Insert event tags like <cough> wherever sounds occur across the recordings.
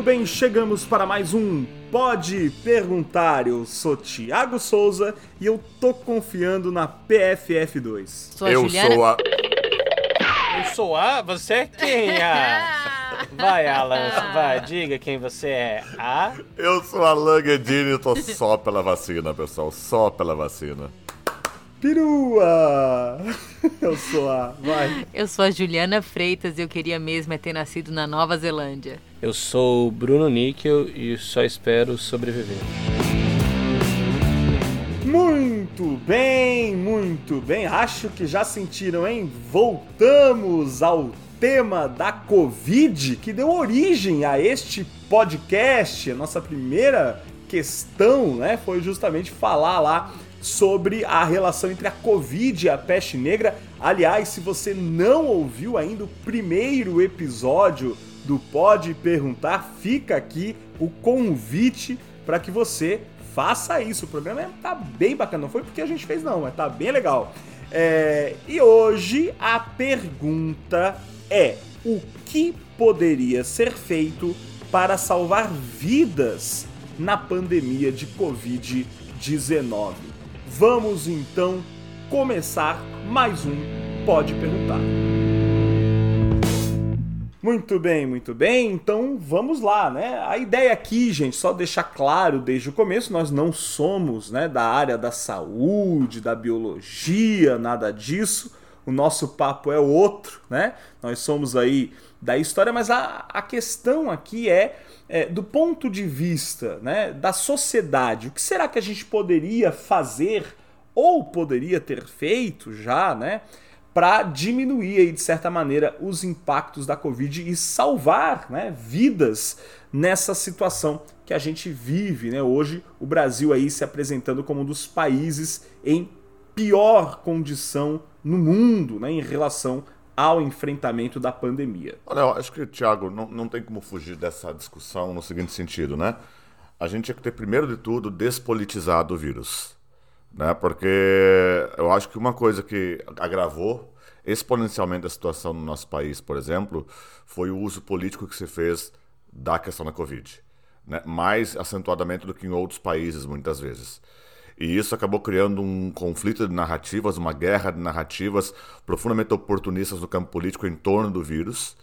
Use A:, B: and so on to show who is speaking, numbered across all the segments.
A: Muito bem, chegamos para mais um Pode Perguntar. Eu sou Thiago Souza e eu tô confiando na PFF2.
B: Sou a
C: eu
B: Juliana.
C: sou a.
D: Eu sou a? Você é quem? Ah, <laughs> vai, Alan, vai, diga quem você é. A?
C: Eu sou a Languedini e tô só pela vacina, pessoal. Só pela vacina.
A: Perua! <laughs> Eu sou a. Vai.
B: Eu sou a Juliana Freitas e eu queria mesmo é ter nascido na Nova Zelândia.
D: Eu sou o Bruno Níquel e só espero sobreviver.
A: Muito bem, muito bem. Acho que já sentiram, hein? Voltamos ao tema da Covid que deu origem a este podcast. A nossa primeira questão, né, foi justamente falar lá sobre a relação entre a Covid e a peste negra. Aliás, se você não ouviu ainda o primeiro episódio do Pode Perguntar, fica aqui o convite para que você faça isso. O programa tá bem bacana, não foi porque a gente fez não, mas tá bem legal. É, e hoje a pergunta é: o que poderia ser feito para salvar vidas na pandemia de Covid-19? Vamos então começar mais um Pode Perguntar. Muito bem, muito bem. Então vamos lá, né? A ideia aqui, gente, só deixar claro desde o começo, nós não somos, né, da área da saúde, da biologia, nada disso. O nosso papo é outro, né? Nós somos aí da história, mas a, a questão aqui é, é do ponto de vista, né, da sociedade. O que será que a gente poderia fazer ou poderia ter feito já, né? para diminuir aí, de certa maneira os impactos da Covid e salvar né, vidas nessa situação que a gente vive. Né? Hoje o Brasil aí se apresentando como um dos países em pior condição no mundo né, em relação ao enfrentamento da pandemia.
C: Olha, eu acho que, Thiago, não, não tem como fugir dessa discussão no seguinte sentido, né? A gente tinha que ter, primeiro de tudo, despolitizado o vírus. Né? Porque eu acho que uma coisa que agravou exponencialmente a situação no nosso país, por exemplo, foi o uso político que se fez da questão da Covid. Né? Mais acentuadamente do que em outros países, muitas vezes. E isso acabou criando um conflito de narrativas, uma guerra de narrativas profundamente oportunistas no campo político em torno do vírus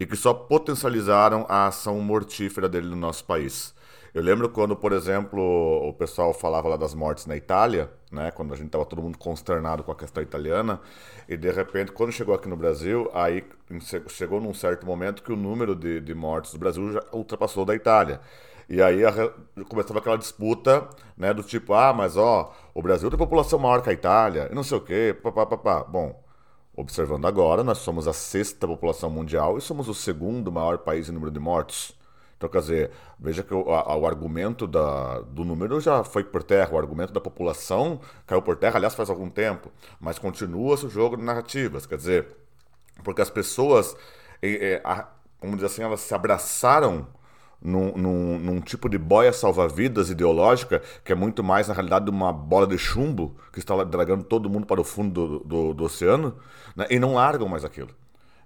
C: e que só potencializaram a ação mortífera dele no nosso país. Eu lembro quando, por exemplo, o pessoal falava lá das mortes na Itália, né, quando a gente estava todo mundo consternado com a questão italiana, e de repente, quando chegou aqui no Brasil, aí chegou num certo momento que o número de, de mortes do Brasil já ultrapassou da Itália. E aí a, começava aquela disputa, né, do tipo, ah, mas ó, o Brasil tem população maior que a Itália, e não sei o quê, papapá. Bom, observando agora, nós somos a sexta população mundial e somos o segundo maior país em número de mortos. Então, quer dizer, veja que o, a, o argumento da, do número já foi por terra, o argumento da população caiu por terra, aliás, faz algum tempo, mas continua-se o jogo de narrativas, quer dizer, porque as pessoas, é, é, a, vamos dizer assim, elas se abraçaram num, num, num, tipo de boia salva-vidas ideológica, que é muito mais, na realidade, uma bola de chumbo que está dragando todo mundo para o fundo do, do, do oceano, né, e não largam mais aquilo.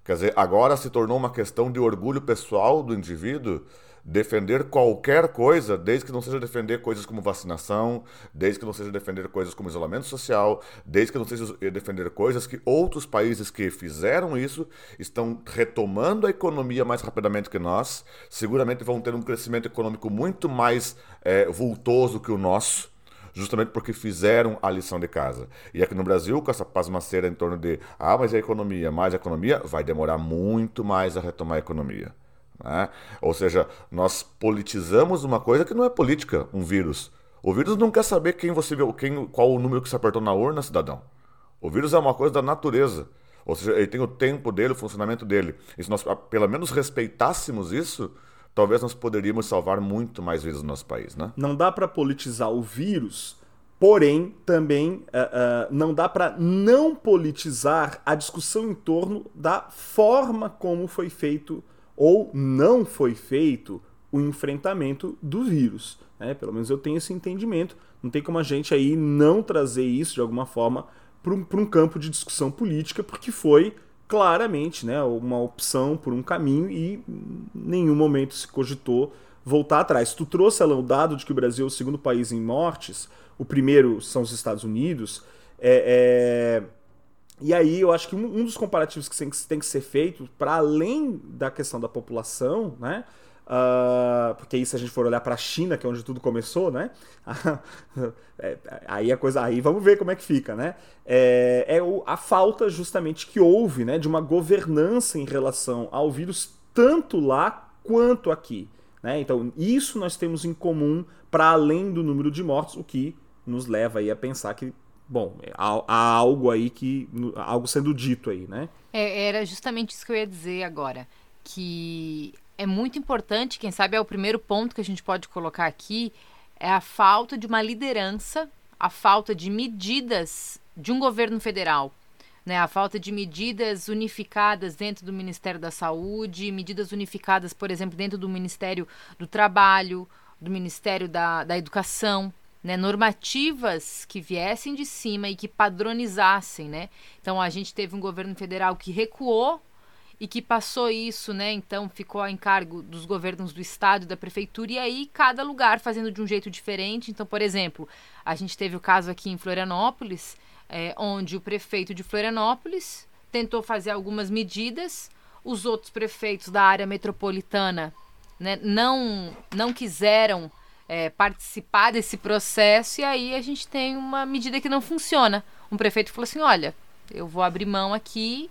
C: Quer dizer, agora se tornou uma questão de orgulho pessoal do indivíduo defender qualquer coisa, desde que não seja defender coisas como vacinação, desde que não seja defender coisas como isolamento social, desde que não seja defender coisas que outros países que fizeram isso estão retomando a economia mais rapidamente que nós, seguramente vão ter um crescimento econômico muito mais é, vultoso que o nosso justamente porque fizeram a lição de casa. E aqui no Brasil, com essa pasmaceira em torno de, ah, mas a economia, mais a economia, vai demorar muito mais a retomar a economia. Né? Ou seja, nós politizamos uma coisa que não é política, um vírus. O vírus não quer saber quem você viu, quem, qual o número que você apertou na urna, cidadão. O vírus é uma coisa da natureza. Ou seja, ele tem o tempo dele, o funcionamento dele. E se nós pelo menos respeitássemos isso, talvez nós poderíamos salvar muito mais vidas no nosso país, né?
A: Não dá para politizar o vírus, porém também uh, uh, não dá para não politizar a discussão em torno da forma como foi feito ou não foi feito o enfrentamento do vírus. Né? Pelo menos eu tenho esse entendimento. Não tem como a gente aí não trazer isso de alguma forma para um, um campo de discussão política, porque foi claramente né, uma opção por um caminho e em nenhum momento se cogitou voltar atrás. Tu trouxe, Alan, o dado de que o Brasil é o segundo país em mortes, o primeiro são os Estados Unidos. É, é... E aí eu acho que um, um dos comparativos que tem, que tem que ser feito, para além da questão da população, né? Uh, porque aí se a gente for olhar para a China, que é onde tudo começou, né? <laughs> É, aí a coisa, aí vamos ver como é que fica, né? É, é o, a falta justamente que houve, né, de uma governança em relação ao vírus tanto lá quanto aqui, né? Então isso nós temos em comum para além do número de mortos, o que nos leva aí a pensar que bom, há, há algo aí que algo sendo dito aí, né?
B: É, era justamente isso que eu ia dizer agora, que é muito importante, quem sabe é o primeiro ponto que a gente pode colocar aqui, é a falta de uma liderança, a falta de medidas de um governo federal, né? A falta de medidas unificadas dentro do Ministério da Saúde, medidas unificadas, por exemplo, dentro do Ministério do Trabalho, do Ministério da, da Educação, né, normativas que viessem de cima e que padronizassem, né? Então a gente teve um governo federal que recuou e que passou isso, né? Então ficou a encargo dos governos do estado da prefeitura, e aí cada lugar fazendo de um jeito diferente. Então, por exemplo, a gente teve o caso aqui em Florianópolis, é, onde o prefeito de Florianópolis tentou fazer algumas medidas, os outros prefeitos da área metropolitana né, não, não quiseram é, participar desse processo, e aí a gente tem uma medida que não funciona. Um prefeito falou assim: olha, eu vou abrir mão aqui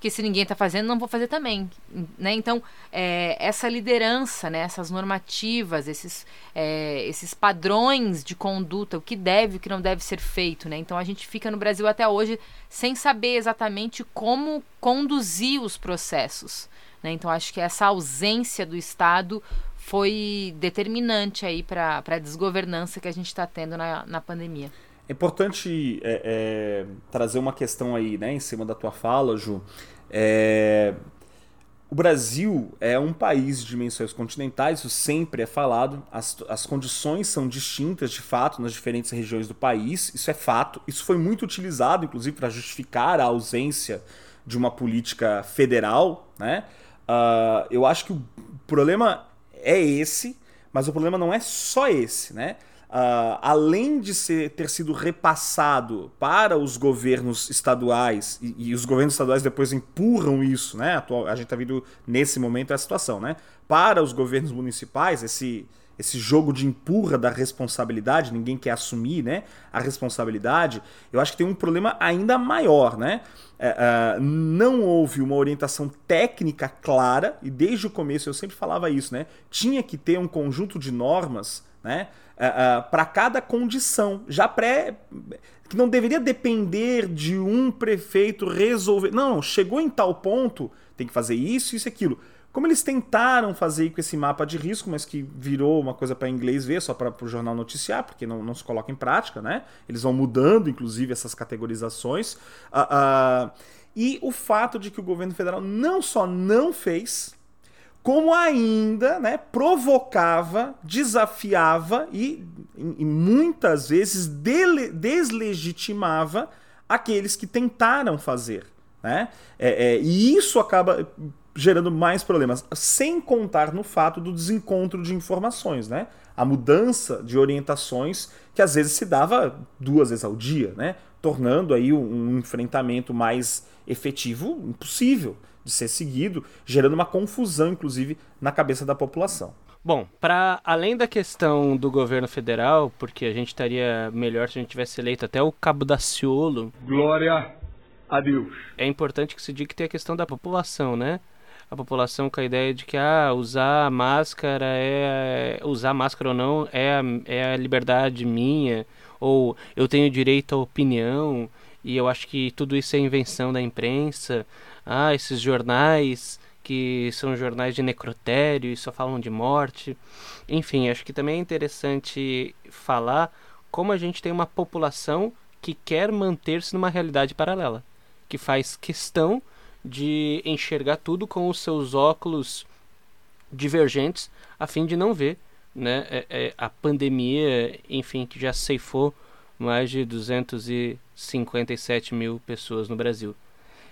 B: porque se ninguém está fazendo, não vou fazer também. Né? Então, é, essa liderança, né? essas normativas, esses, é, esses padrões de conduta, o que deve e o que não deve ser feito. Né? Então, a gente fica no Brasil até hoje sem saber exatamente como conduzir os processos. Né? Então, acho que essa ausência do Estado foi determinante aí para a desgovernança que a gente está tendo na, na pandemia.
A: É importante é, é, trazer uma questão aí, né, em cima da tua fala, Ju. É, o Brasil é um país de dimensões continentais, isso sempre é falado. As, as condições são distintas, de fato, nas diferentes regiões do país, isso é fato. Isso foi muito utilizado, inclusive, para justificar a ausência de uma política federal. Né? Uh, eu acho que o problema é esse, mas o problema não é só esse. Né? uh, além de ser, ter sido repassado para os governos estaduais, e, e, os governos estaduais depois empurram isso, né? A gente está vendo nesse momento a situação, né? Para os governos municipais, esse, esse jogo de empurra da responsabilidade, ninguém quer assumir né, a responsabilidade, eu acho que tem um problema ainda maior. Né? É, uh, não houve uma orientação técnica clara, e desde o começo eu sempre falava isso, né? Tinha que ter um conjunto de normas né? Uh, uh, para cada condição, já pré. que não deveria depender de um prefeito resolver. Não, chegou em tal ponto, tem que fazer isso, isso e aquilo. Como eles tentaram fazer com esse mapa de risco, mas que virou uma coisa para inglês ver, só para o jornal noticiar, porque não, não se coloca em prática, né? Eles vão mudando, inclusive, essas categorizações. Uh, e o fato de que o governo federal não só não fez, como ainda né, provocava, desafiava e, e muitas vezes dele, deslegitimava aqueles que tentaram fazer. Né? É, é, e isso acaba gerando mais problemas, sem contar no fato do desencontro de informações, né? A mudança de orientações que às vezes se dava duas vezes ao dia, né? Tornando aí um, enfrentamento mais efetivo impossível de ser seguido, gerando uma confusão, inclusive, na cabeça da população.
D: Bom, para além da questão do governo federal, porque a gente estaria melhor se a gente tivesse eleito até o Cabo da Ciolo.
E: Glória a Deus.
D: É importante que se diga que tem a questão da população, né? A população com a ideia de que ah, usar máscara é usar máscara ou não é é a liberdade minha, ou eu tenho direito à opinião, e eu acho que tudo isso é invenção da imprensa ah, esses jornais que são jornais de necrotério e só falam de morte. Enfim, acho que também é interessante falar como a gente tem uma população que quer manter-se numa realidade paralela, que faz questão de enxergar tudo com os seus óculos divergentes, a fim de não ver né, é, é, a pandemia, enfim, que já ceifou mais de 257 mil pessoas no Brasil.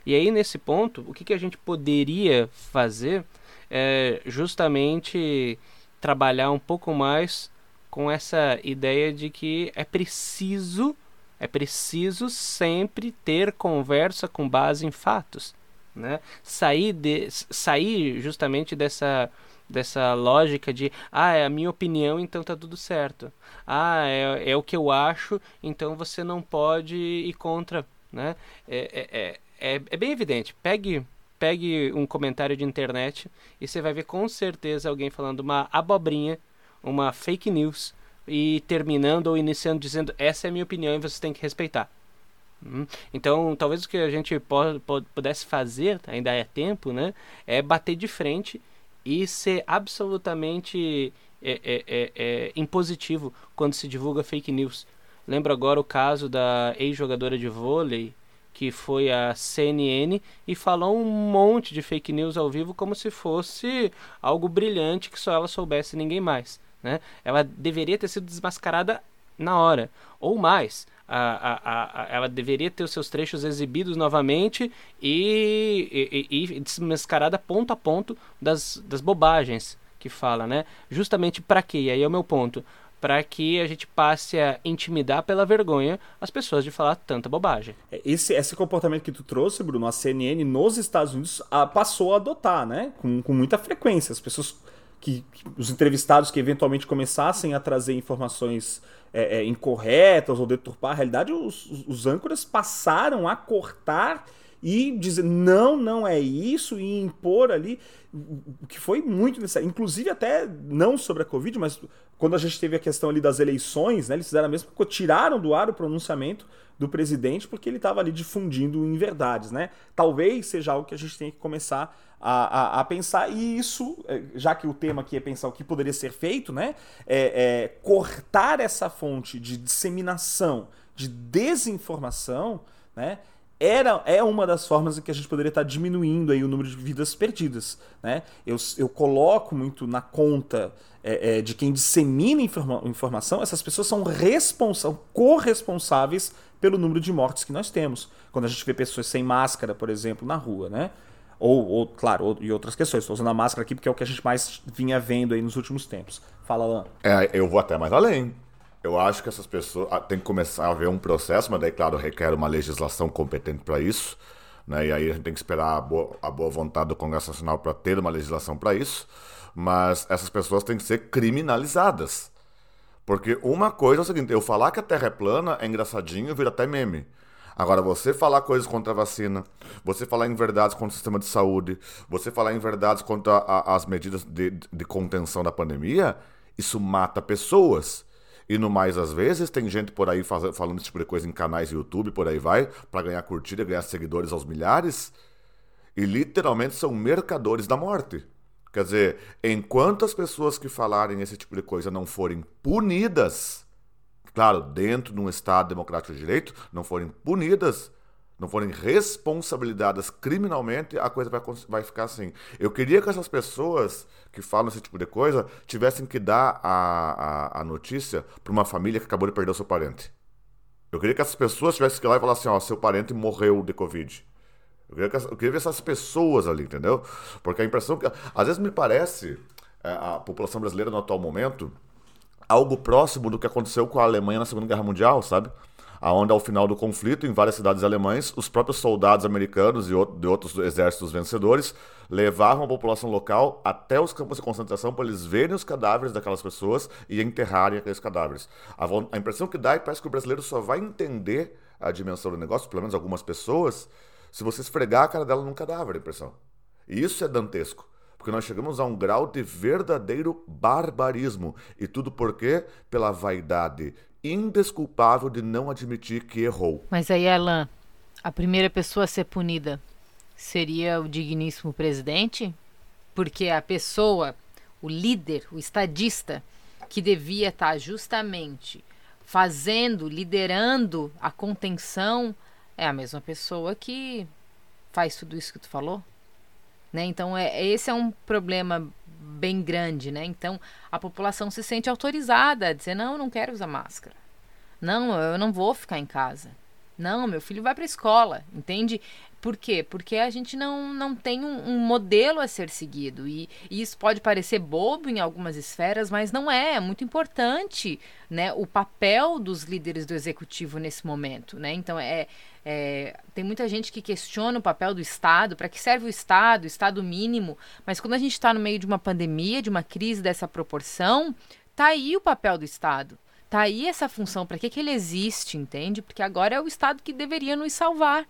D: E aí, nesse ponto, o que, que a gente poderia fazer é justamente trabalhar um pouco mais com essa ideia de que é preciso é preciso sempre ter conversa com base em fatos, né? Sair de sair justamente dessa dessa lógica de ah, é a minha opinião, então tá tudo certo. Ah, é, é o que eu acho, então você não pode ir contra, né? É, é, é, é bem evidente. Pegue pegue um comentário de internet e você vai ver com certeza alguém falando uma abobrinha, uma fake news e terminando ou iniciando dizendo essa é a minha opinião e você tem que respeitar. Hum? Então, talvez o que a gente pudesse fazer, ainda é tempo, né, é bater de frente e ser absolutamente é, é, é, é, impositivo quando se divulga fake news. Lembro agora o caso da ex-jogadora de vôlei que foi a CNN e falou um monte de fake news ao vivo como se fosse algo brilhante que só ela soubesse ninguém mais. Né? Ela deveria ter sido desmascarada na hora, ou mais a, a, a, ela deveria ter os seus trechos exibidos novamente e, e, e desmascarada ponto a ponto das, das bobagens que fala, né? Justamente para quê? E aí é o meu ponto. Para que a gente passe a intimidar pela vergonha as pessoas de falar tanta bobagem.
A: É, esse, esse comportamento que tu trouxe, Bruno, a CNN nos Estados Unidos a, passou a adotar, né? Com, com muita frequência. As pessoas que, os entrevistados que eventualmente começassem a trazer informações é, é, incorretas ou deturpar a realidade, os, os, âncoras passaram a cortar e dizer não, não é isso e impor ali o que foi muito necessário, inclusive até não sobre a Covid, mas quando a gente teve a questão ali das eleições, né, eles fizeram a mesma coisa, tiraram do ar o pronunciamento do presidente porque ele estava ali difundindo inverdades, né? Talvez seja algo que a gente tenha que começar a, a, a, pensar, e isso, é, já que o tema aqui é pensar o que poderia ser feito, né? É, é cortar essa fonte de disseminação, de desinformação, né? Era, é uma das formas em que a gente poderia estar diminuindo aí o número de vidas perdidas. Né? Eu, eu coloco muito na conta é, é, de quem dissemina informa informação, essas pessoas são responsáveis, corresponsáveis pelo número de mortes que nós temos. Quando a gente vê pessoas sem máscara, por exemplo, na rua, né? Ou, ou claro, ou, e outras questões. Estou usando a máscara aqui porque é o que a gente mais vinha vendo aí nos últimos tempos. Fala, Alan.
C: É, eu vou até mais além. Eu acho que essas pessoas ah, tem que começar a haver um processo, mas daí, claro, requer uma legislação competente para isso. Né? E aí a gente tem que esperar a boa, a boa vontade do Congresso Nacional para ter uma legislação para isso. Mas essas pessoas têm que ser criminalizadas. Porque uma coisa é o seguinte: eu falar que a Terra é plana é engraçadinho, vira até meme. Agora, você falar coisas contra a vacina, você falar em verdades contra o sistema de saúde, você falar em verdades contra a, as medidas de, de contenção da pandemia, isso mata pessoas. E no mais, às vezes, tem gente por aí faz, falando esse tipo de coisa em canais YouTube, por aí vai, para ganhar curtida, ganhar seguidores aos milhares. E literalmente são mercadores da morte. Quer dizer, enquanto as pessoas que falarem esse tipo de coisa não forem punidas, claro, dentro de um Estado democrático de direito, não forem punidas, não forem responsabilizadas criminalmente, a coisa vai, vai ficar assim. Eu queria que essas pessoas que falam esse tipo de coisa tivessem que dar a, a, a notícia para uma família que acabou de perder o seu parente. Eu queria que essas pessoas tivessem que ir lá e falar assim: ó, seu parente morreu de Covid. Eu queria, que, eu queria ver essas pessoas ali, entendeu? Porque a impressão que. Às vezes me parece, é, a população brasileira no atual momento, algo próximo do que aconteceu com a Alemanha na Segunda Guerra Mundial, sabe? Aonde ao final do conflito, em várias cidades alemãs, os próprios soldados americanos e de outros exércitos vencedores levavam a população local até os campos de concentração para eles verem os cadáveres daquelas pessoas e enterrarem aqueles cadáveres. A impressão que dá é que parece que o brasileiro só vai entender a dimensão do negócio, pelo menos algumas pessoas, se você esfregar a cara dela num cadáver, impressão. E isso é dantesco. Porque nós chegamos a um grau de verdadeiro barbarismo. E tudo por quê? Pela vaidade indesculpável de não admitir que errou.
B: Mas aí, Alan, a primeira pessoa a ser punida seria o digníssimo presidente? Porque a pessoa, o líder, o estadista, que devia estar justamente fazendo, liderando a contenção, é a mesma pessoa que faz tudo isso que tu falou? Né? Então, é, esse é um problema bem grande, né? Então, a população se sente autorizada a dizer, não, eu não quero usar máscara. Não, eu não vou ficar em casa. Não, meu filho vai para a escola, entende? Por quê? Porque a gente não, não tem um, um modelo a ser seguido. E, e, isso pode parecer bobo em algumas esferas, mas não é. É muito importante né, o papel dos líderes do executivo nesse momento. Né? Então, é, é, tem muita gente que questiona o papel do Estado, para que serve o Estado, o Estado mínimo. Mas quando a gente está no meio de uma pandemia, de uma crise dessa proporção, tá aí o papel do Estado. Tá aí essa função, para que, que ele existe, entende? Porque agora é o Estado que deveria nos salvar.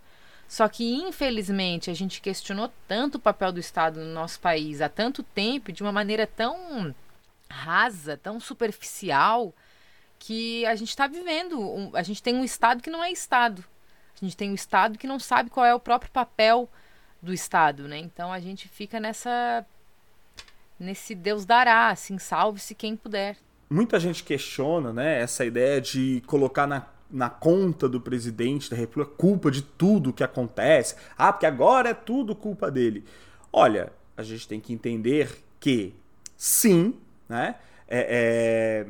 B: Só que, infelizmente, a gente questionou tanto o papel do Estado no nosso país há tanto tempo, de uma maneira tão rasa, tão superficial, que a gente está vivendo. Um, a gente tem um Estado que não é Estado. A gente tem um Estado que não sabe qual é o próprio papel do Estado, né? Então a gente fica nessa. nesse Deus dará, assim, salve-se quem puder.
A: Muita gente questiona, né, essa ideia de colocar na na conta do presidente da República culpa de tudo que acontece. Ah, porque agora é tudo culpa dele. Olha, a gente tem que entender que sim, né? É,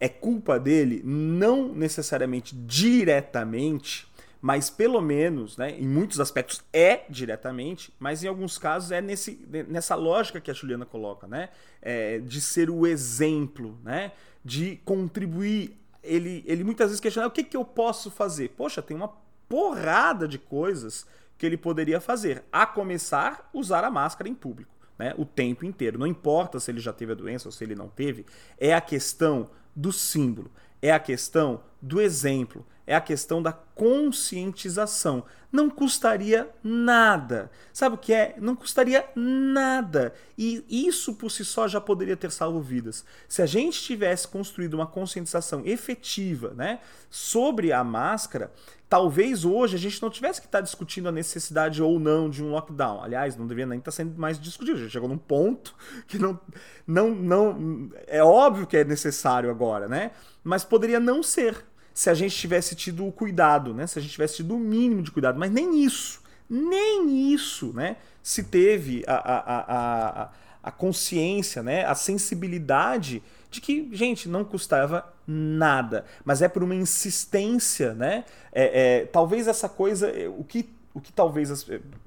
A: é, é culpa dele, não necessariamente diretamente, mas pelo menos, né, em muitos aspectos é diretamente, mas em alguns casos é nesse, nessa lógica que a Juliana coloca, né, é, de ser o exemplo, né, de contribuir ele, ele muitas vezes questiona o que, que eu posso fazer. Poxa, tem uma porrada de coisas que ele poderia fazer. A começar, usar a máscara em público. Né, o tempo inteiro. Não importa se ele já teve a doença ou se ele não teve, é a questão do símbolo, é a questão do exemplo, é a questão da conscientização. Não custaria nada. Sabe o que é? Não custaria nada. E isso por si só já poderia ter salvo vidas. Se a gente tivesse construído uma conscientização efetiva né, sobre a máscara, talvez hoje a gente não tivesse que estar discutindo a necessidade ou não de um lockdown. Aliás, não deveria nem estar sendo mais discutido. Gente chegou num ponto <laughs> que não, não, não. É óbvio que é necessário agora, né? Mas poderia não ser se a gente tivesse tido o cuidado, né? Se a gente tivesse tido o mínimo de cuidado, mas nem isso, nem isso, né? Se teve a, a, a, a consciência, né? A sensibilidade de que, gente, não custava nada, mas é por uma insistência, né? É, é, talvez essa coisa, o que, o que talvez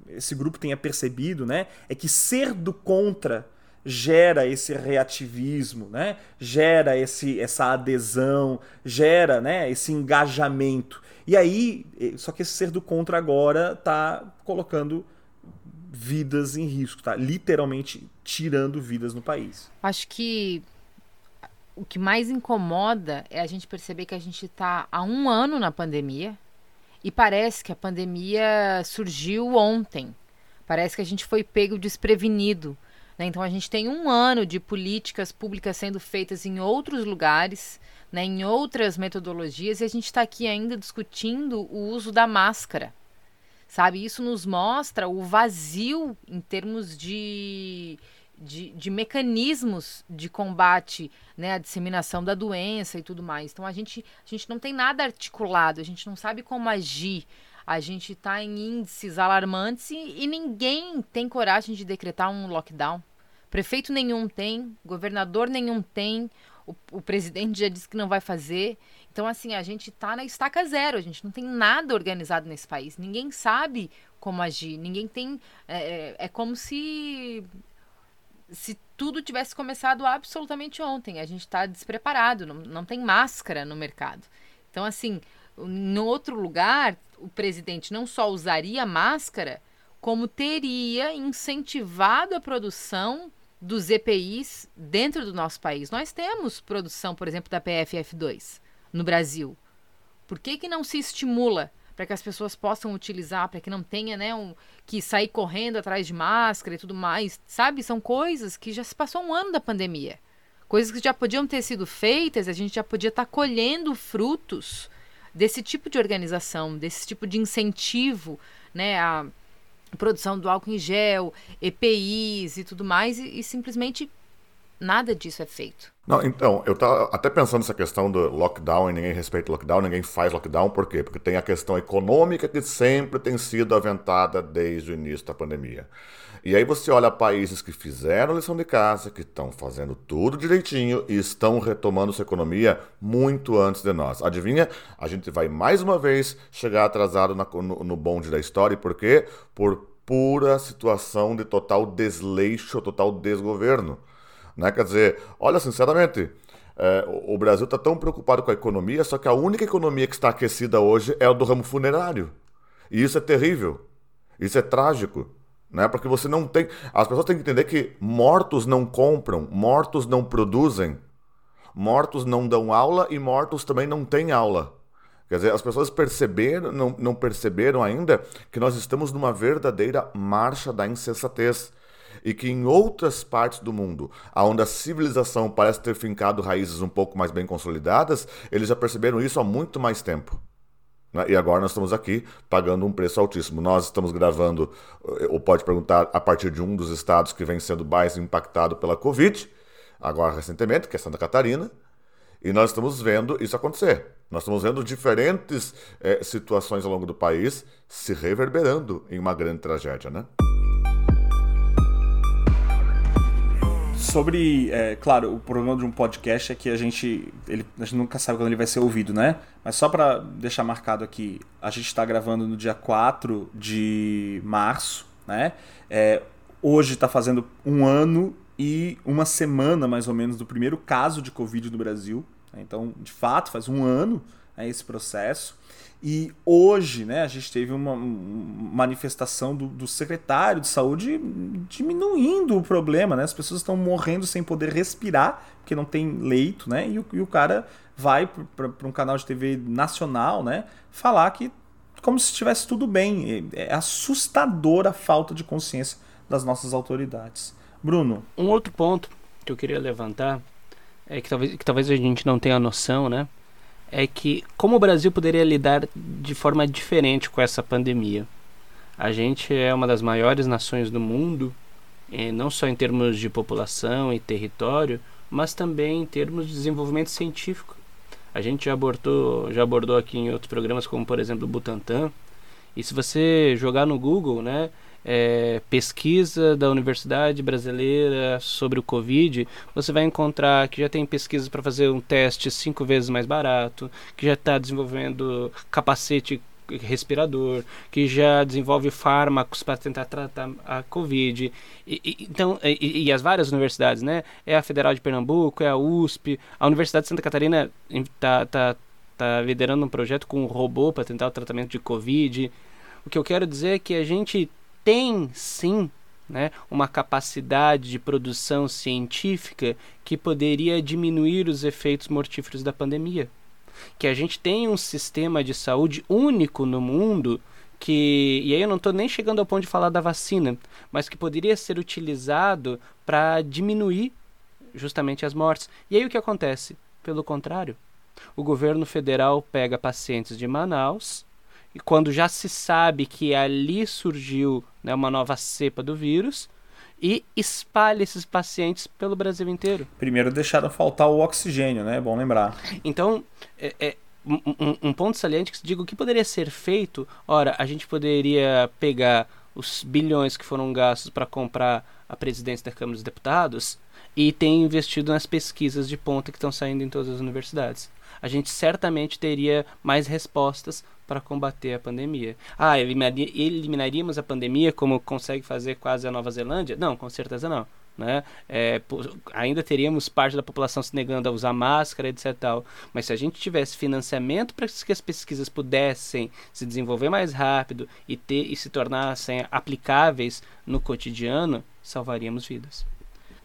A: esse grupo tenha percebido, né? É que ser do contra gera esse reativismo, né? gera esse, essa adesão, gera né, esse engajamento. E aí, só que esse ser do contra agora está colocando vidas em risco, tá literalmente tirando vidas no país.
B: Acho que o que mais incomoda é a gente perceber que a gente está há um ano na pandemia e parece que a pandemia surgiu ontem. Parece que a gente foi pego desprevenido né? Então a gente tem um ano de políticas públicas sendo feitas em outros lugares, né, em outras metodologias, e a gente está aqui ainda discutindo o uso da máscara. Sabe, isso nos mostra o vazio em termos de, de, de, mecanismos de combate né, à disseminação da doença e tudo mais. Então a gente, a gente não tem nada articulado, a gente não sabe como agir. A gente está em índices alarmantes e, e ninguém tem coragem de decretar um lockdown. Prefeito nenhum tem, governador nenhum tem, o, o, presidente já disse que não vai fazer. Então, assim, a gente está na estaca zero, a gente não tem nada organizado nesse país. Ninguém sabe como agir, ninguém tem. É, é, é como se. Se tudo tivesse começado absolutamente ontem. A gente está despreparado, não, não tem máscara no mercado. Então, assim, em outro lugar, o presidente não só usaria máscara, como teria incentivado a produção dos EPIs dentro do nosso país. Nós temos produção, por exemplo, da PFF2 no Brasil. Por que, que não se estimula para que as pessoas possam utilizar, para que não tenha né, um, que sair correndo atrás de máscara e tudo mais? Sabe? São coisas que já se passou um ano da pandemia. Coisas que já podiam ter sido feitas, a gente já podia estar tá colhendo frutos desse tipo de organização, desse tipo de incentivo né, a, produção do álcool em gel, EPIs e tudo mais, e, e simplesmente nada disso é feito.
C: Não, então, eu estava até pensando nessa questão do lockdown e ninguém respeita lockdown, ninguém faz lockdown, por quê? Porque tem a questão econômica que sempre tem sido aventada desde o início da pandemia. E aí você olha países que fizeram lição de casa, que estão fazendo tudo direitinho e estão retomando sua economia muito antes de nós. Adivinha? A gente vai mais uma vez chegar atrasado na, no, no bonde da história, por quê? Por pura situação de total desleixo, total desgoverno. Né? Quer dizer, olha, sinceramente, é, o Brasil está tão preocupado com a economia, só que a única economia que está aquecida hoje é a do ramo funerário. E isso é terrível. Isso é trágico. Né? Porque você não tem. As pessoas têm que entender que mortos não compram, mortos não produzem, mortos não dão aula e mortos também não têm aula. Quer dizer, as pessoas perceberam, não, não perceberam ainda que nós estamos numa verdadeira marcha da insensatez e que em outras partes do mundo, onde a civilização parece ter fincado raízes um pouco mais bem consolidadas, eles já perceberam isso há muito mais tempo. Né? E agora nós estamos aqui pagando um preço altíssimo. Nós estamos gravando, eh, ou pode perguntar, a partir de um dos estados que vem sendo mais impactado pela Covid, agora recentemente, que é Santa Catarina, e nós estamos vendo isso acontecer. Nós estamos vendo diferentes é, situações ao longo do país se reverberando em uma grande tragédia, né?
A: Sobre, é, claro, o problema de um podcast é que a gente, ele, a gente nunca sabe quando ele vai ser ouvido, né? Mas só para deixar marcado aqui, a gente está gravando no dia 4 de março, né? É, hoje está fazendo um ano e uma semana, mais ou menos, do primeiro caso de Covid no Brasil. Né? Então, de fato, faz um ano né, esse processo. E hoje, né, a gente teve uma manifestação do, do, secretário de saúde diminuindo o problema, né? As pessoas estão morrendo sem poder respirar, porque não tem leito, né? E o, e o cara vai para um canal de TV nacional, né, falar que como se estivesse tudo bem. É, é assustadora a falta de consciência das nossas autoridades. Bruno.
D: Um outro ponto que eu queria levantar é que talvez, que talvez a gente não tenha noção, né? É que como o Brasil poderia lidar de forma diferente com essa pandemia. A gente é uma das maiores nações do mundo, eh, não só em termos de população e território, mas também em termos de desenvolvimento científico. A gente já abordou, já abordou aqui em outros programas, como por exemplo o Butantan. E se você jogar no Google, né, é, pesquisa da Universidade Brasileira sobre o Covid, você vai encontrar que já tem pesquisas para fazer um teste cinco vezes mais barato, que já está desenvolvendo capacete respirador, que já desenvolve fármacos para tentar tratar a Covid. E, e então, e, e, as várias universidades, né? É a Federal de Pernambuco, é a USP, a Universidade de Santa Catarina está tá, tá liderando um projeto com um robô para tentar o tratamento de Covid. O que eu quero dizer é que a gente tem sim né, uma capacidade de produção científica que poderia diminuir os efeitos mortíferos da pandemia. Que a gente tem um sistema de saúde único no mundo que, e aí eu não estou nem chegando ao ponto de falar da vacina, mas que poderia ser utilizado para diminuir justamente as mortes. E aí o que acontece? Pelo contrário, o governo federal pega pacientes de Manaus e quando já se sabe que ali surgiu né, uma nova cepa do vírus e espalha esses pacientes pelo Brasil inteiro.
A: Primeiro deixaram faltar o oxigênio, né? É bom lembrar.
D: Então, é, é um, um, ponto saliente que digo o que poderia ser feito. Ora, a gente poderia pegar os bilhões que foram gastos para comprar a presidência da Câmara dos Deputados e ter investido nas pesquisas de ponta que estão saindo em todas as universidades. A gente certamente teria mais respostas para combater a pandemia. Ah, eliminaríamos a pandemia como consegue fazer quase a Nova Zelândia? Não, com certeza não. Né? É, ainda teríamos parte da população se negando a usar máscara, etc. Tal. Mas se a gente tivesse financiamento para que as pesquisas pudessem se desenvolver mais rápido e, ter, e se tornassem aplicáveis no cotidiano, salvaríamos vidas.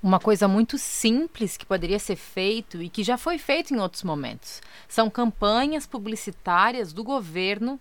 B: Uma coisa muito simples que poderia ser feito e que já foi feito em outros momentos. São campanhas publicitárias do governo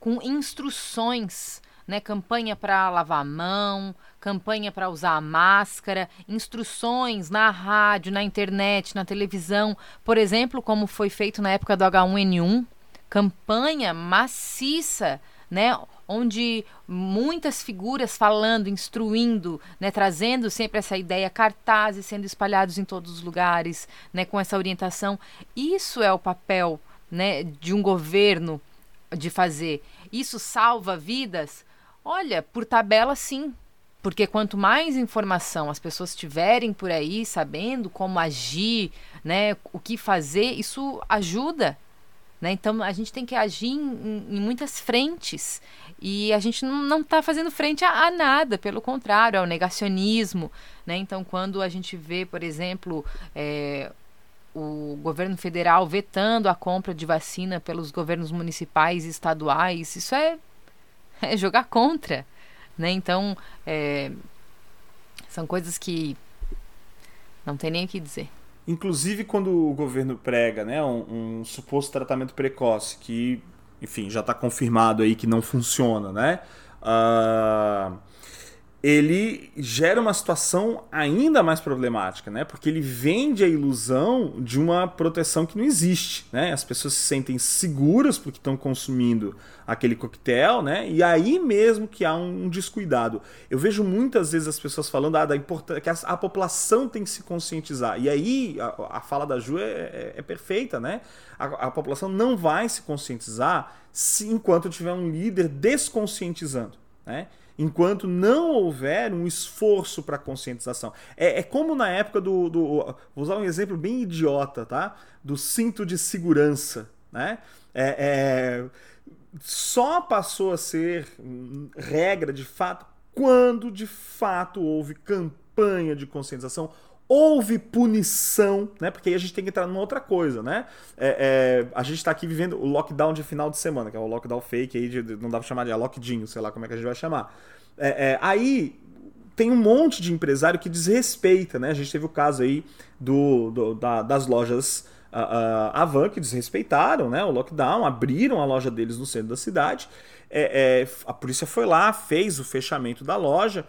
B: com instruções, né? Campanha para lavar a mão, campanha para usar a máscara, instruções na rádio, na internet, na televisão, por exemplo, como foi feito na época do H1N1, campanha maciça né? Onde muitas figuras falando, instruindo, né? Trazendo sempre essa ideia, cartazes sendo espalhados em todos os lugares, né? Com essa orientação. Isso é o papel, né? De um governo de fazer. Isso salva vidas? Olha, por tabela sim, porque quanto mais informação as pessoas tiverem por aí, sabendo como agir, né, o que fazer, isso ajuda. Né? Então a gente tem que agir em, em muitas frentes. E a gente não está fazendo frente a, a, nada, pelo contrário, ao negacionismo. Né? Então, quando a gente vê, por exemplo, é, o governo federal vetando a compra de vacina pelos governos municipais e estaduais, isso é, é jogar contra. Né? Então, é, são coisas que não tem nem o que dizer.
A: Inclusive quando o governo prega né, um, um suposto tratamento precoce, que, enfim, já está confirmado aí que não funciona, né? Uh, ele gera uma situação ainda mais problemática, né? Porque ele vende a ilusão de uma proteção que não existe, né? As pessoas se sentem seguras porque estão consumindo aquele coquetel, né? E aí mesmo que há um descuidado. Eu vejo muitas vezes as pessoas falando ah, da importância que a, a, população tem que se conscientizar. E aí a, a fala da Ju é, é, é perfeita, né? A, a população não vai se conscientizar se enquanto tiver um líder desconscientizando, né? Enquanto não houver um esforço para conscientização. É, é, como na época do, do. Vou usar um exemplo bem idiota, tá? Do cinto de segurança. Né? É, é, só passou a ser regra de fato quando de fato houve campanha de conscientização houve punição, né? Porque aí a gente tem que entrar numa outra coisa, né? É, é, a gente está aqui vivendo o lockdown de final de semana, que é o lockdown fake aí, de, não dá pra chamar de é lockdinho, sei lá como é que a gente vai chamar. É, é, aí tem um monte de empresário que desrespeita, né? A gente teve o caso aí do, do da, das lojas uh, uh, Avan que desrespeitaram né, o lockdown, abriram a loja deles no centro da cidade. É, é, a polícia foi lá, fez o fechamento da loja.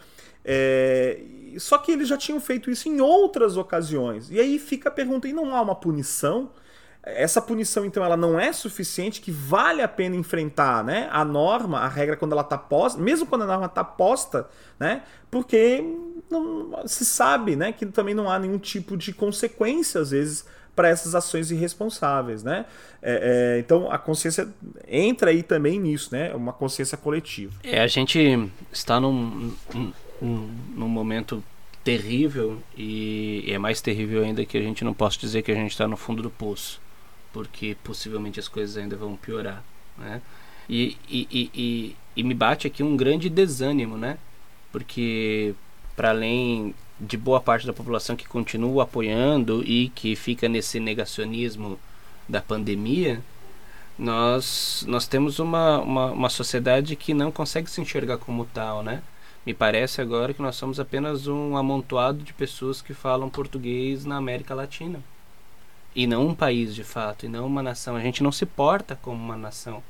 A: É, só que eles já tinham feito isso em outras ocasiões. E aí fica a pergunta: e não há uma punição? Essa punição, então, ela não é suficiente, que vale a pena enfrentar né? a norma, a regra, quando ela está posta, mesmo quando a norma está posta, né? porque não, se sabe né? que também não há nenhum tipo de consequência, às vezes, para essas ações irresponsáveis. Né? É, é, então, a consciência entra aí também nisso, né? uma consciência coletiva.
D: É, a gente está num, num, momento terrível e é mais terrível ainda que a gente não possa dizer que a gente está no fundo do poço porque possivelmente as coisas ainda vão piorar, né? E, e, e, e, e me bate aqui um grande desânimo, né? Porque para além de boa parte da população que continua apoiando e que fica nesse negacionismo da pandemia, nós, nós temos uma, uma, uma sociedade que não consegue se enxergar como tal, né? Me parece agora que nós somos apenas um amontoado de pessoas que falam português na América Latina e não um país de fato, e não uma nação. A gente não se porta como uma nação.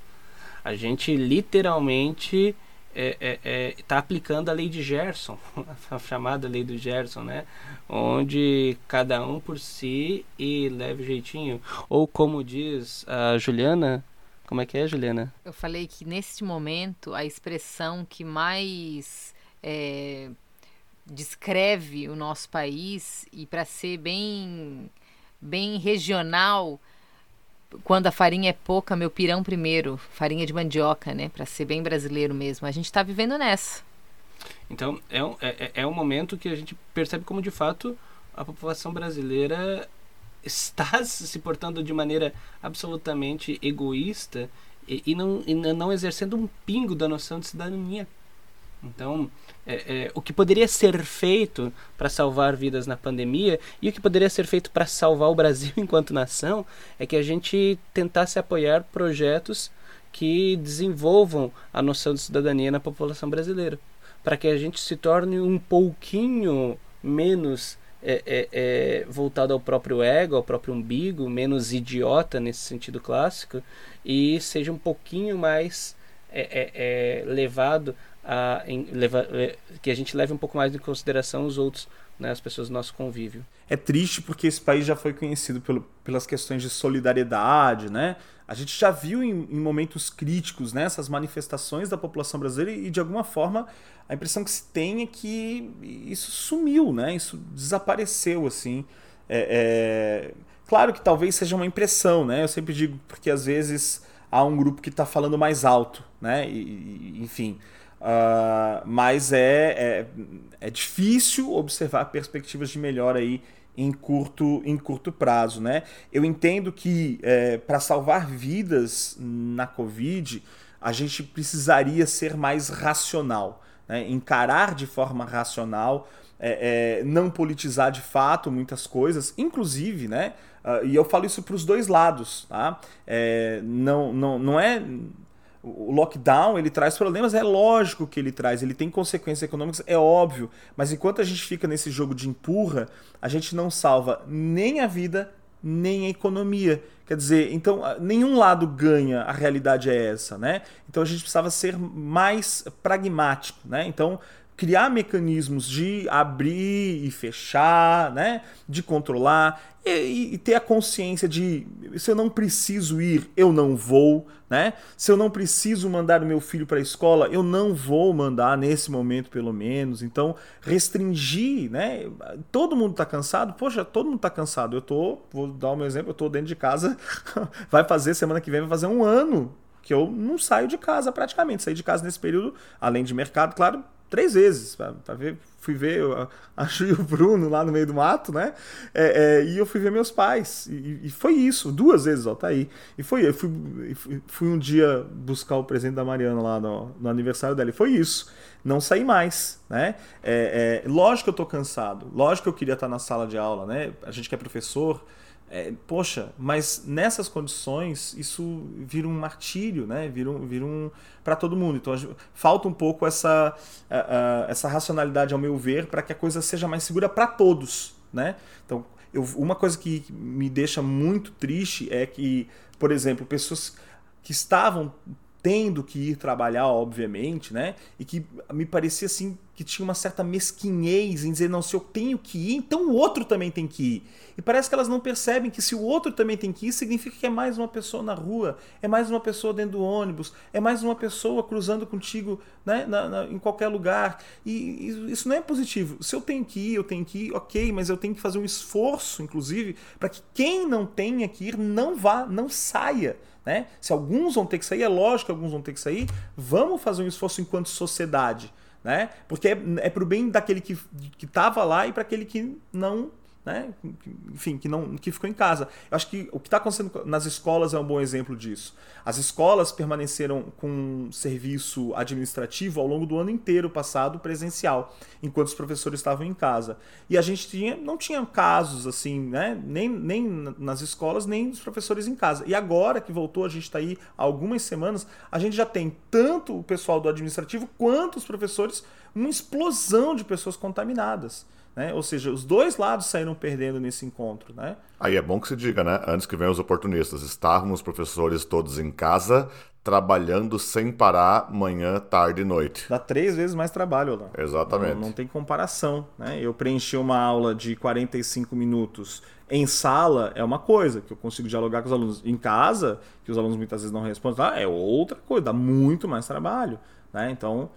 D: A gente literalmente está é, é, é, tá aplicando a lei de Gerson, <laughs> a chamada lei do Gerson, né? Onde cada um por si e leve jeitinho. Ou como diz a Juliana, como é que é, Juliana?
B: Eu falei que neste momento a expressão que mais é, descreve o nosso país e para ser bem bem regional. Quando a farinha é pouca, meu pirão primeiro, farinha de mandioca, né? Para ser bem brasileiro mesmo. A gente está vivendo nessa.
D: Então, é um, é, é um momento que a gente percebe como, de fato, a população brasileira está <laughs> se portando de maneira absolutamente egoísta e, e, não, e não exercendo um pingo da noção de cidadania. Então, é, é, o que poderia ser feito para salvar vidas na pandemia e o que poderia ser feito para salvar o Brasil <laughs> enquanto nação é que a gente tentasse apoiar projetos que desenvolvam a noção de cidadania na população brasileira, para que a gente se torne um pouquinho menos é, é, é, voltado ao próprio ego, ao próprio umbigo, menos idiota nesse sentido clássico, e seja um pouquinho mais é, levado a, em, leva, que a gente leve um pouco mais em consideração os outros, né, as pessoas do nosso convívio.
A: É triste porque esse país já foi conhecido pelo, pelas questões de solidariedade, né? A gente já viu em, em momentos críticos né, essas manifestações da população brasileira e, de alguma forma, a impressão que se tem é que isso sumiu, né? Isso desapareceu, assim. É, é... Claro que talvez seja uma impressão, né? Eu sempre digo porque às vezes há um grupo que está falando mais alto, né? E, enfim. Uh, mas é, é, é difícil observar perspectivas de melhora aí em curto, em curto prazo. Né? Eu entendo que é, para salvar vidas na Covid, a gente precisaria ser mais racional, né? encarar de forma racional, é, é, não politizar de fato muitas coisas, inclusive, né? Uh, e eu falo isso para os dois lados, tá? É, não, não, não é o lockdown ele traz problemas, é lógico que ele traz, ele tem consequências econômicas, é óbvio, mas enquanto a gente fica nesse jogo de empurra, a gente não salva nem a vida, nem a economia. Quer dizer, então nenhum lado ganha, a realidade é essa, né? Então a gente precisava ser mais pragmático, né? Então criar mecanismos de abrir e fechar, né? de controlar e, e, ter a consciência de se eu não preciso ir, eu não vou, né? Se eu não preciso mandar o meu filho para a escola, eu não vou mandar nesse momento pelo menos. Então, restringir, né? Todo mundo está cansado? Poxa, todo mundo está cansado. Eu tô, vou dar o meu exemplo, eu tô dentro de casa, <laughs> vai fazer semana que vem vai fazer um ano que eu não saio de casa praticamente. Saí de casa nesse período, além de mercado, claro, três vezes para ver fui ver a Ju e o Bruno lá no meio do mato né? É, é, e eu fui ver meus pais. E, e, foi isso duas vezes ó tá aí. E foi eu fui, fui um dia buscar o presente da Mariana lá no, no aniversário dela. E foi isso. Não saí mais né? É, é, lógico que eu tô cansado. Lógico que eu queria estar na sala de aula né? A gente que é professor é, poxa, mas nessas condições isso vira um martírio, né? Vira um, vira um para todo mundo. Então falta um pouco essa, uh, uh, essa racionalidade, ao meu ver, para que a coisa seja mais segura para todos, né? Então, eu, uma coisa que me deixa muito triste é que, por exemplo, pessoas que estavam tendo que ir trabalhar, obviamente, né? E que me parecia assim que tinha uma certa mesquinhez em dizer, não, se eu tenho que ir, então o outro também tem que ir. E parece que elas não percebem que se o outro também tem que ir, significa que é mais uma pessoa na rua, é mais uma pessoa dentro do ônibus, é mais uma pessoa cruzando contigo né, na, na, em qualquer lugar. E, e isso não é positivo. Se eu tenho que ir, eu tenho que ir, ok, mas eu tenho que fazer um esforço, inclusive, para que quem não tenha que ir não vá, não saia. Né? Se alguns vão ter que sair, é lógico que alguns vão ter que sair, vamos fazer um esforço enquanto sociedade né? Porque é, é para o bem daquele que estava lá e para aquele que não né? Enfim, que não que ficou em casa. Eu acho que o que está acontecendo nas escolas é um bom exemplo disso. As escolas permaneceram com serviço administrativo ao longo do ano inteiro passado presencial, enquanto os professores estavam em casa. E a gente tinha, não tinha casos assim, né? Nem, nem nas escolas, nem dos professores em casa. E agora que voltou, a gente está aí há algumas semanas, a gente já tem tanto o pessoal do administrativo quanto os professores, uma explosão de pessoas contaminadas. Né? Ou seja, os dois lados saíram perdendo nesse encontro. Né?
C: Aí é bom que se diga, né? Antes que venham os oportunistas, estávamos professores todos em casa, trabalhando sem parar manhã, tarde e noite.
A: Dá três vezes mais trabalho, lá.
C: Exatamente.
A: Não, não, tem comparação. Né? Eu preenchi uma aula de 45 minutos em sala, é uma coisa, que eu consigo dialogar com os alunos. Em casa, que os alunos muitas vezes não respondem, é outra coisa, dá muito mais trabalho. Né? Então,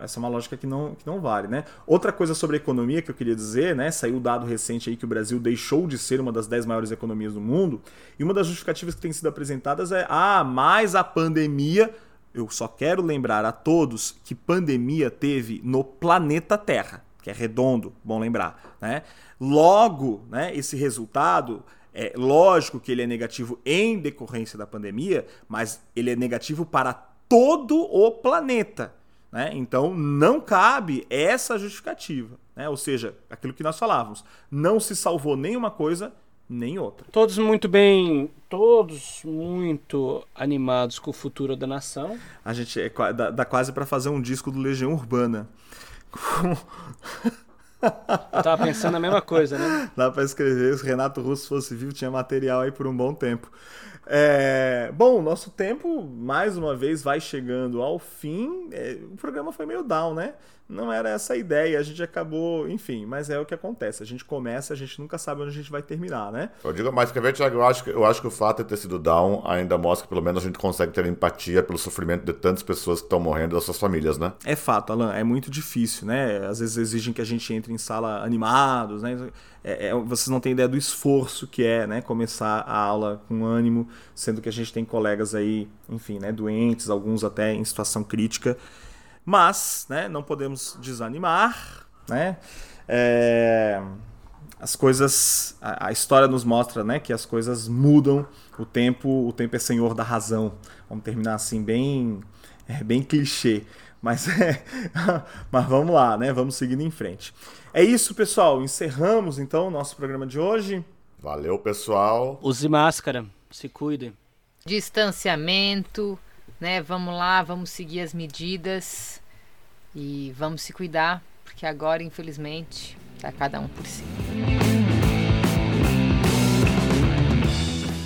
A: essa é uma lógica que não, que não vale, né? Outra coisa sobre a economia que eu queria dizer, né? Saiu o dado recente aí que o Brasil deixou de ser uma das 10 maiores economias do mundo, e uma das justificativas que tem sido apresentadas é: ah, mais a pandemia. Eu só quero lembrar a todos que pandemia teve no planeta Terra, que é redondo, bom lembrar, né? Logo, né, esse resultado é lógico que ele é negativo em decorrência da pandemia, mas ele é negativo para todo o planeta. Né? Então não cabe essa justificativa. Né? Ou seja, aquilo que nós falávamos, não se salvou nenhuma coisa nem outra.
D: Todos muito bem, todos muito animados com o futuro da nação.
A: A gente é, dá, dá quase para fazer um disco do Legião Urbana. <laughs>
D: Eu tava pensando a mesma coisa, né?
A: Dá para escrever, se Renato Russo fosse vivo, tinha material aí por um bom tempo. É, bom, nosso tempo mais uma vez vai chegando ao fim. É, o programa foi meio down, né? Não era essa a ideia, a gente acabou, enfim, mas é o que acontece. A gente começa, a gente nunca sabe onde a gente vai terminar, né?
C: Eu digo mais, quer ver, Thiago? Eu acho, que, eu acho que o fato de ter sido down ainda mostra que pelo menos a gente consegue ter empatia pelo sofrimento de tantas pessoas que estão morrendo das suas famílias, né?
A: É fato, Alan, é muito difícil, né? Às vezes exigem que a gente entre em sala animados, né? É, é, vocês não têm ideia do esforço que é, né? Começar a aula com ânimo, sendo que a gente tem colegas aí, enfim, né? Doentes, alguns até em situação crítica. Mas, né, não podemos desanimar, né? É, as coisas, a, a, história nos mostra, né, que as coisas mudam. O tempo, o tempo é senhor da razão. Vamos terminar assim bem, é, bem clichê, mas é, <laughs> mas vamos lá, né? Vamos seguindo em frente. É isso, pessoal. Encerramos então o nosso programa de hoje.
C: Valeu, pessoal.
D: Use máscara, se cuidem.
B: Distanciamento né? Vamos lá, vamos seguir as medidas e vamos se cuidar, porque agora, infelizmente, tá cada um por si.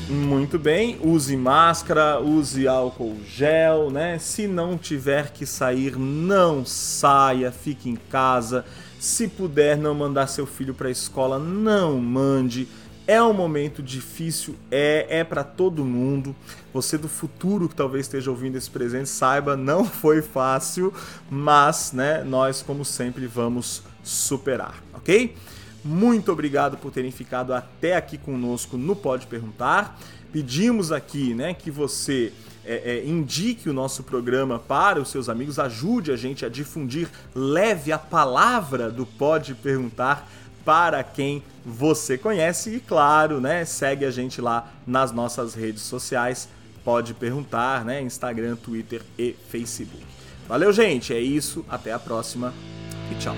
A: Muito bem, use máscara, use álcool gel, né? Se não tiver que sair, não saia, fique em casa. Se puder não mandar seu filho para a escola, não mande é um momento difícil, é, é para todo mundo. Você do futuro que talvez esteja ouvindo esse presente, saiba, não <laughs> foi fácil, mas, né, nós como sempre vamos superar, ok? Muito obrigado por terem ficado até aqui conosco no Pode Perguntar. Pedimos aqui, né, que você é, é, indique o nosso programa para os seus amigos, ajude a gente a difundir, leve a palavra do Pode Perguntar para quem você conhece. E claro, né, segue a gente lá nas nossas redes sociais, pode perguntar, né, Instagram, Twitter e Facebook. Valeu, gente, é isso, até a próxima. E tchau.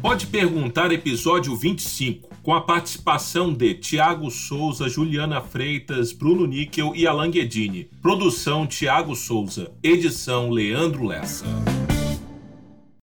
F: Pode perguntar episódio 25, com a participação de Tiago Souza, Juliana Freitas, Bruno Níquel e Alan Guedini. Produção Tiago Souza, edição Leandro Lessa.